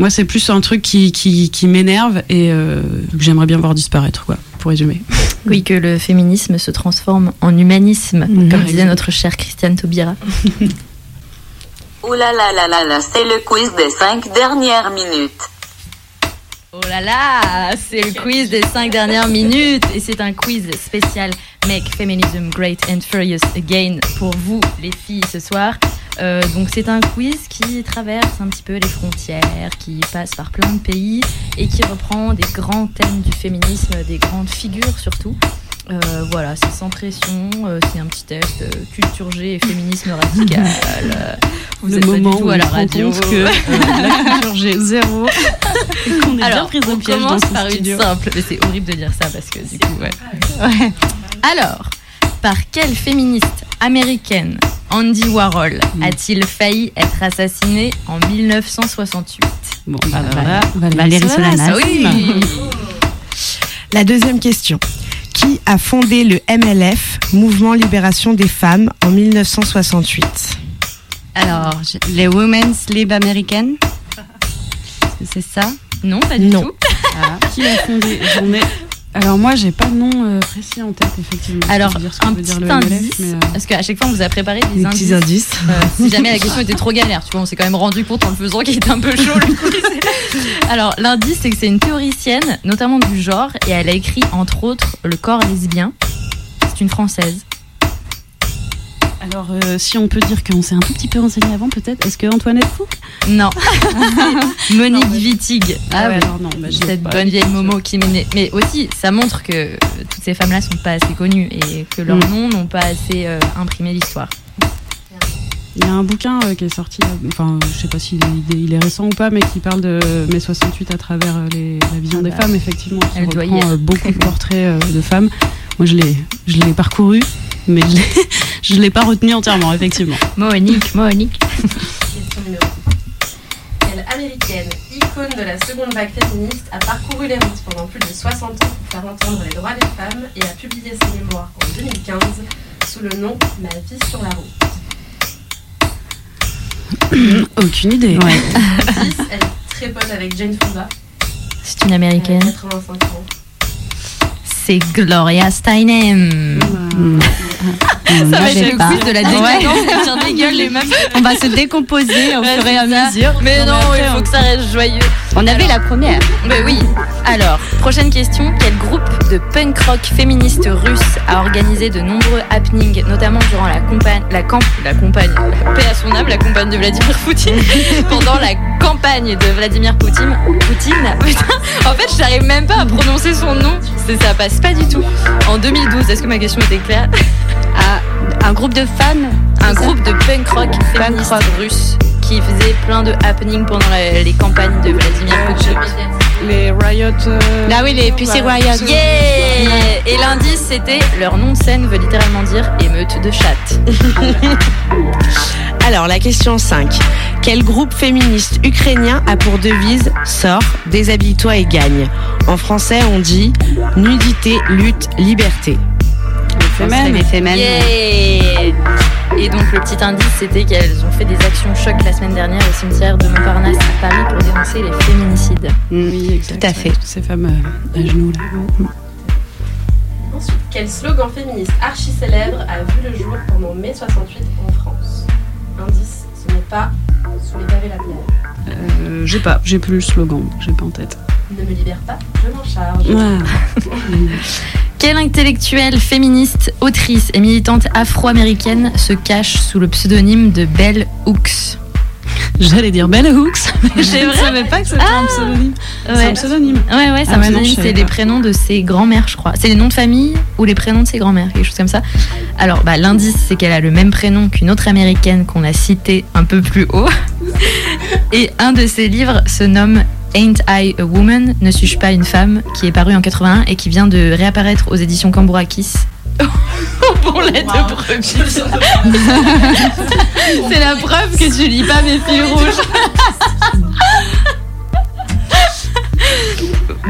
Moi, c'est plus un truc qui, qui, qui m'énerve et euh, que j'aimerais bien voir disparaître, quoi, pour résumer. Oui, que le féminisme se transforme en humanisme, Mhm. comme disait notre chère Christiane Taubira. Ouh là là là là là, c'est le quiz des cinq dernières minutes. Oh là là, c'est le quiz des 5 dernières minutes et c'est un quiz spécial Make Feminism Great and Furious Again pour vous les filles ce soir. Euh, donc c'est un quiz qui traverse un petit peu les frontières, qui passe par plein de pays et qui reprend des grands thèmes du féminisme, des grandes figures surtout. Euh, voilà, c'est sans pression, euh, c'est un petit test, euh, culture G et féminisme radical. vous Le êtes pas du moment tout où à la radio. que la culture G zéro et qu'on est Alors, bien pris au piège dans ce par studio. une simple, mais c'est horrible de dire ça parce que du coup, ouais. Alors, par quelle féministe américaine Andy Warhol Hmm. a-t-il failli être assassiné en 1968 Bon, Ah, bah, bah, voilà. Valérie Solanas. Oui La deuxième question. Qui a fondé le MLF, Mouvement Libération des Femmes, en 1968 Alors, je- les Women's Lib américaines Est-ce que c'est ça? Non, pas du Non. tout. Ah. Qui a fondé. Alors moi, j'ai pas de nom euh, précis en tête, effectivement. Alors, dire ce un dire petit le indice, mais, euh, parce qu'à chaque fois, on vous a préparé des Des indices. petits indices. Euh, si jamais la question était trop galère, tu vois, on s'est quand même rendu compte en le faisant qu'il était un peu chaud le quiz. Alors, l'indice, c'est que c'est une théoricienne, notamment du genre, et elle a écrit entre autres Le corps lesbien. C'est une française. Alors, euh, si on peut dire qu'on s'est un tout petit peu renseigné avant, peut-être. Est-ce que Antoinette Fou? Non. Monique Wittig. Ah ouais. alors non, bah, Cette pas. bonne vieille Momo qui m'est Mais aussi, ça montre que toutes ces femmes-là sont pas assez connues et que leurs Mm. noms n'ont pas assez euh, imprimé l'histoire. Il y a un bouquin euh, qui est sorti, enfin, je sais pas s'il est, il est récent ou pas, mais qui parle de mai 68 à travers les, la vision Ah des bah, femmes, effectivement. Qui elle doit y reprend euh, beaucoup de portraits de femmes. Moi, je l'ai, je l'ai parcouru, mais je l'ai, je l'ai pas retenu entièrement, effectivement. Monique, Monique. Question numéro 2. Quelle américaine, icône de la seconde vague féministe, a parcouru les routes pendant plus de 60 ans pour faire entendre les droits des femmes et a publié ses mémoires en 2015 sous le nom Ma vie sur la route Aucune idée. Ouais. 10, elle est très pote avec Jane Fonda, C'est une américaine. 85 ans. C'est Gloria Steinem. Ça Moi, va j'ai être le quiz de la décadence. des gueules, les meufs. On va se décomposer au fur et à mesure. Mais non, il faut que ça reste joyeux. On avait la première. Mais oui. Alors, prochaine question. Quel groupe de punk rock féministe russe a organisé de nombreux happenings, notamment durant la campagne, la camp, la campagne, la paix à son âme, la campagne de Vladimir Poutine, pendant la campagne de Vladimir Poutine. Poutine, putain. En fait, j'arrive même pas à prononcer son nom. Ça passe pas du tout. En 2012, est-ce que ma question était claire? Un groupe de femmes Un groupe de punk rock féministe russe qui faisait plein de happenings pendant la- les campagnes de Vladimir Poutine. Les Riot. euh, Ah oui, les Pussy voilà. Riot. Yeah Et l'indice c'était leur nom de scène veut littéralement dire émeute de chatte. Alors, la question 5. Quel groupe féministe ukrainien a pour devise Sors, déshabille-toi et gagne En français, on dit nudité, lutte, liberté. C'est les femmes. Yeah Et donc le petit indice c'était qu'elles ont fait des actions choc la semaine dernière au cimetière de Montparnasse à Paris pour dénoncer les féminicides. Oui, exact. Tout à fait. toutes ces femmes euh, à genoux là. Ensuite, quel slogan féministe archi célèbre a vu le jour pendant mai 68 en France? Indice, ce n'est pas sous les pavés la bière. Euh, j'ai pas, j'ai plus le slogan, j'ai pas en tête. Ne me libère pas, je m'en charge. Quelle intellectuelle féministe, autrice et militante afro-américaine se cache sous le pseudonyme de Bell Hooks? J'allais dire Bell Hooks. mais je ne savais pas que c'était un pseudonyme. C'est un pseudonyme. Ouais, ouais, c'est Ah, c'est les prénoms de ses grands-mères, je crois. C'est les noms de famille ou les prénoms de ses grands-mères, quelque chose comme ça. Alors, bah, l'indice, c'est qu'elle a le même prénom qu'une autre américaine qu'on a citée un peu plus haut. Et un de ses livres se nomme Ain't I a Woman Ne suis-je pas une femme qui est paru en 81 et qui vient de réapparaître aux éditions Cambourakis. Pour l'aide de brebis. c'est la preuve que tu lis pas mes fils rouges.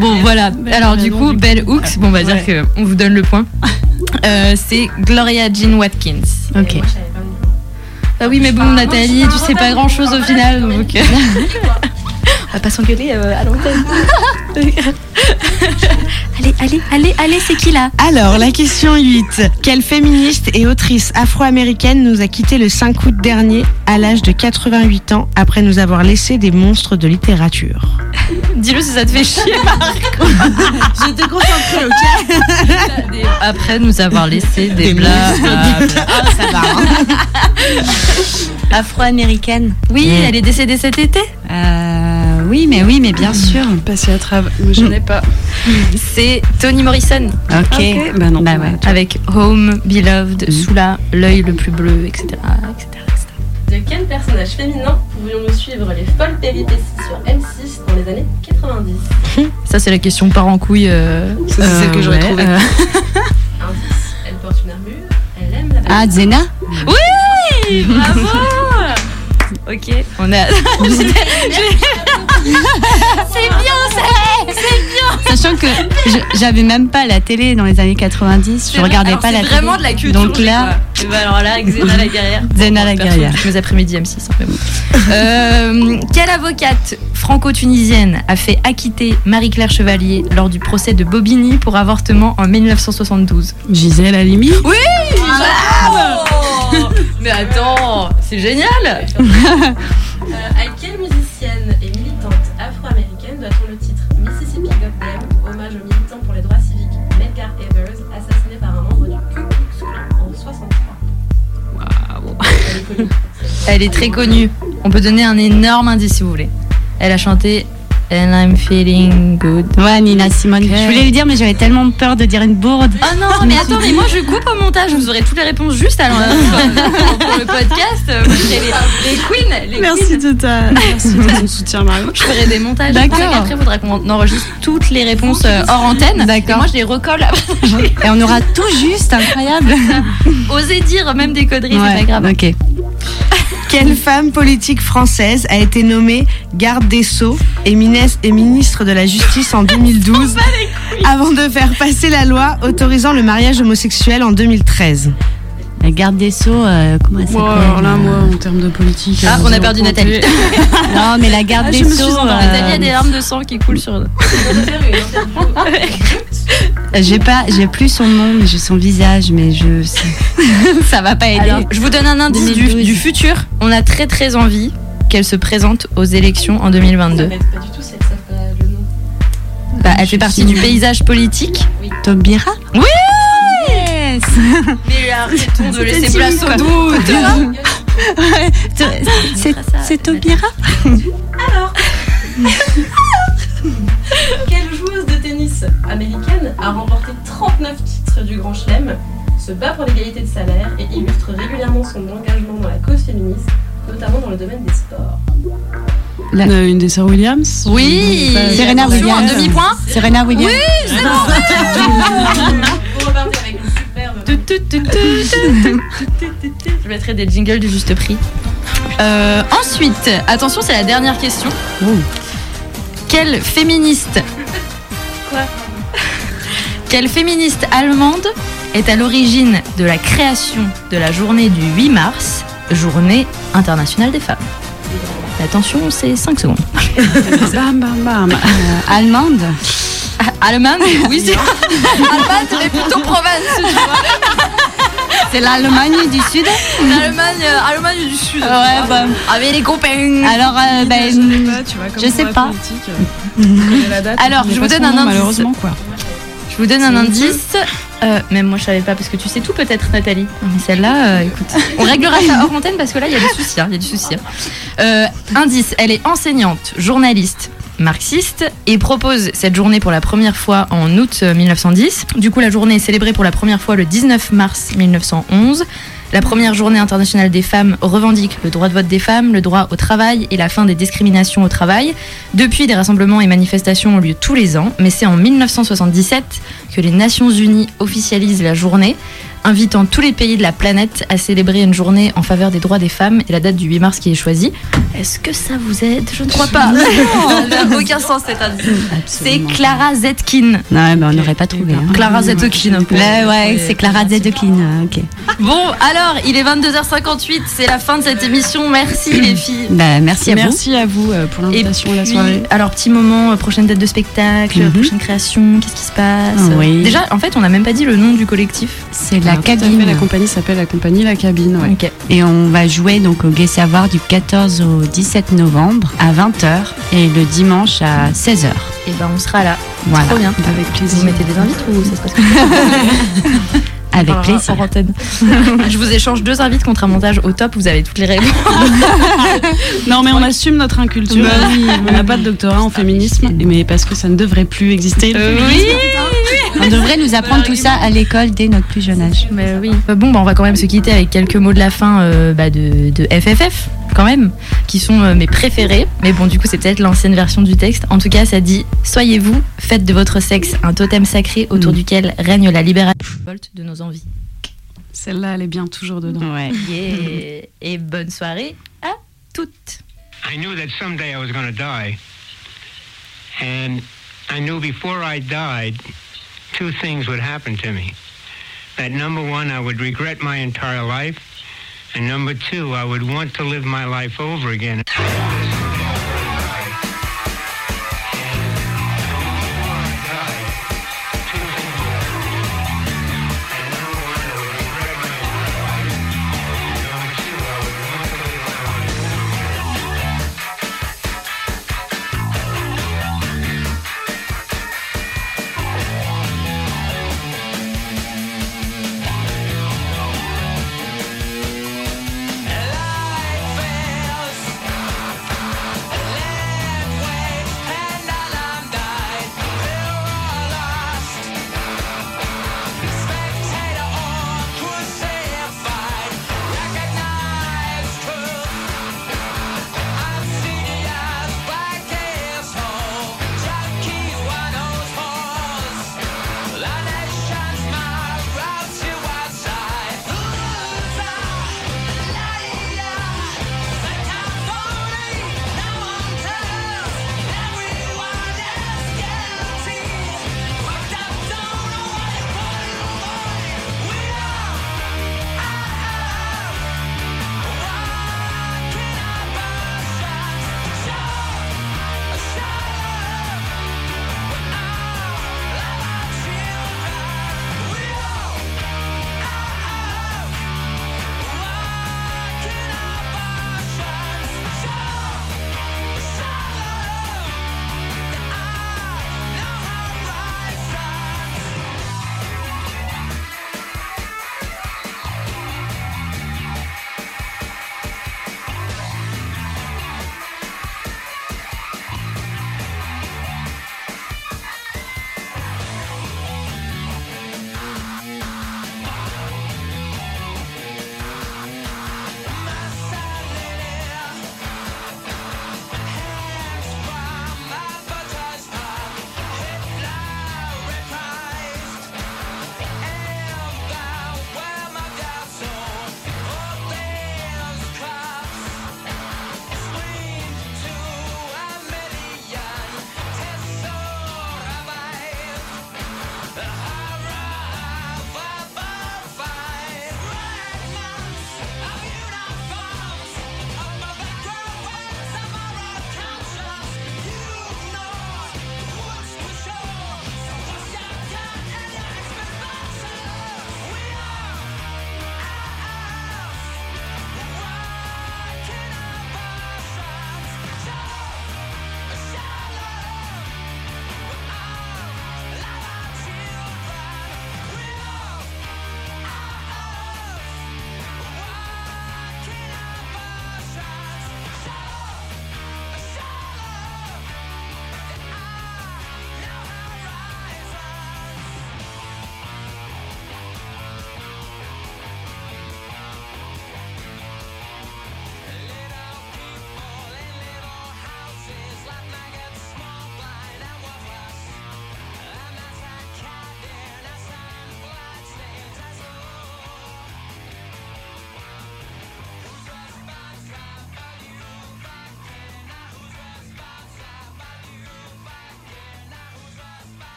Bon voilà, alors du coup, Bell Hooks, bon on va dire que on vous donne le point. Euh, c'est Gloria Jean Watkins. Ok. Moi, je savais pas non plus. Ah oui, mais bon, Nathalie, tu sais pas grand chose au final, donc. On va pas s'engueuler euh, à l'antenne. allez, allez, allez, allez, c'est qui là Alors, la question 8. Quelle féministe et autrice afro-américaine nous a quitté le 5 août dernier à l'âge de 88 ans après nous avoir laissé des monstres de littérature? Dis-le si ça te fait chier. J'étais concentrée, ok? Après nous avoir laissé des, Des blagues. Ah, ça va. hein. Afro-américaine. Oui, Mm. elle est décédée cet été? Euh, oui, mais oui, mais bien sûr. Passer à travers. Je n'ai pas. C'est Toni Morrison. Ok. Bah non. Bah ouais. Avec Home, Beloved, Soula, L'œil le plus bleu, etc. etc., etc. De quel personnage féminin pouvions-nous suivre les folles péripéties sur M6 dans les années 90 Ça, c'est la question part en couille. euh, c'est celle que j'aurais ouais, trouvée. euh, Indice, elle porte une armure, elle aime la Ah, Zena Oui Bravo Ok, on a. c'est bien, c'est bien Sachant que je- j'avais même pas la télé dans les années 90, je regardais pas la C'est télé. vraiment de la culture. Donc là, bah alors là, avec Zéna la guerrière. Zéna la guerrière. Mes après-midi M6, hein, mais bon. Euh, quelle avocate franco-tunisienne a fait acquitter Marie-Claire Chevalier lors du procès de Bobigny pour avortement en 1972 Gisèle Halimi. Oui Mais attends, c'est génial Elle est très connue. On peut donner un énorme indice si vous voulez. Elle a chanté And I'm feeling good. ouais, Nina Simone. Je voulais lui dire, mais j'avais tellement peur de dire une bourde. Oh non, mais attends, mais moi je coupe au montage, vous aurez toutes les réponses juste alors pour, pour le podcast. les, les queens, les Merci queens. de ta, merci de ton soutien, Marion. Je ferai des montages. D'accord. Et après, il faudra qu'on enregistre toutes les réponses euh, hors antenne. D'accord. Moi, je les recolle. Et on aura tout juste, incroyable. Osez dire même des conneries, c'est pas grave. Ok. Quelle femme politique française a été nommée garde des Sceaux et, minis- et ministre de la Justice en 2012 avant de faire passer la loi autorisant le mariage homosexuel en 2013 La garde des Sceaux, euh, comment elle s'appelle Bon, alors là, moi, en termes de politique. Ah, euh, on a perdu Nathalie. Non, mais la garde Ah, des je me suis Sceaux. euh, Nathalie a des larmes de sang qui coulent sur. J'ai pas, j'ai plus son nom, mais j'ai son visage, mais je. Ça va pas aider. Alors, je vous donne un indice du, 2012. du futur. On a très très envie qu'elle se présente aux élections en Ça 2022. m'aide pas du tout si elles savent pas le nom. Bah, elle fait partie du paysage politique. Taubira Oui Yes Mais arrêtons de laisser timide, place au doute. C'est c'est Taubira Alors américaine a remporté 39 titres du Grand Chelem, se bat pour l'égalité de salaire et illustre régulièrement son engagement dans la cause féministe, notamment dans le domaine des sports Euh, Une des sœurs Williams Oui Pas- Serena Attention, un Williams. demi-point Serena Williams. Pour repartir avec une superbe. Je mettrai des jingles du juste prix. Euh, ensuite, attention, c'est la dernière question. Quelle féministe Quoi Quelle féministe allemande est à l'origine de la création de la journée du 8 mars, journée internationale des femmes? Attention, c'est 5 secondes. Bam, bam, bam. Euh, allemande? Allemande? Oui, c'est Allemande, mais plutôt province, tu vois. C'est l'Allemagne du Sud L'Allemagne, euh, Allemagne du Sud. Ouais, bah. Avec les copains. Alors, euh, ben, Je sais pas, tu vois, comme je sais pas. euh, la date, Alors, je vous donne un nom, indice. Malheureusement, quoi. Je vous donne un indice. Euh, même moi, je savais pas parce que tu sais tout peut-être, Nathalie. Mais celle-là, euh, écoute, on réglera ça hors antenne parce que là, il y a des soucis. hein, Il y a du souci. hein. Euh, indice elle est enseignante, journaliste, marxiste et propose cette journée pour la première fois en août euh, 1910. Du coup, la journée est célébrée pour la première fois le 19 mars 1911. La première journée internationale des femmes revendique le droit de vote des femmes, le droit au travail et la fin des discriminations au travail. Depuis, des rassemblements et manifestations ont lieu tous les ans, mais c'est en 1977 que les Nations Unies officialisent la journée, invitant tous les pays de la planète à célébrer une journée en faveur des droits des femmes et la date du 8 mars qui est choisie. Est-ce que ça vous aide? Je ne crois pas. ça n'a aucun sens cet indice. C'est Clara Zetkin. Non, mais on n'aurait pas trouvé. hein. Clara Zetkin. Ouais, ouais, c'est Clara Zedekin. euh, Ok. Bon, alors, il est 22h58, c'est la fin de cette émission. Merci les filles. Bah, merci à vous. Merci à vous euh, pour l'invitation à la soirée. alors petit moment, euh, prochaine date de spectacle, Mhm. prochaine création, qu'est-ce qui se passe? Oui. Déjà, en fait, on n'a même pas dit le nom du collectif. C'est la Alors, tout à fait, cabine. la compagnie s'appelle la compagnie La Cabine. Ouais. Ok. Et on va jouer donc au Gai Savoir du 14 au 17 novembre à 20h et le dimanche à 16h. Et ben, on sera là. Voilà. Trop bien. Avec Vous plaisir. mettez des invites ou ça se passe Avec plaisir. Je vous échange deux invites contre un montage au top, vous avez toutes les réponses. Non, mais on assume notre inculture. Bah oui. on n'a pas de doctorat en féminisme, mais parce que ça ne devrait plus exister. le Euh, féminisme. On devrait nous apprendre tout ça à l'école dès notre plus jeune âge. Mais oui. Bon, bah, on va quand même se quitter avec quelques mots de la fin euh, bah, de, de FFF, quand même, qui sont euh, mes préférés. Mais bon, du coup, c'est peut-être l'ancienne version du texte. En tout cas, ça dit Soyez vous, faites de votre sexe un totem sacré autour Mm. duquel règne la libération de nos envies. Celle-là, elle est bien toujours dedans. Ouais. Yeah. Et bonne soirée à toutes. I knew that someday I was going to die. And I knew before I died, two things would happen to me. That number one, I would regret my entire life. And number two, I would want to live my life over again.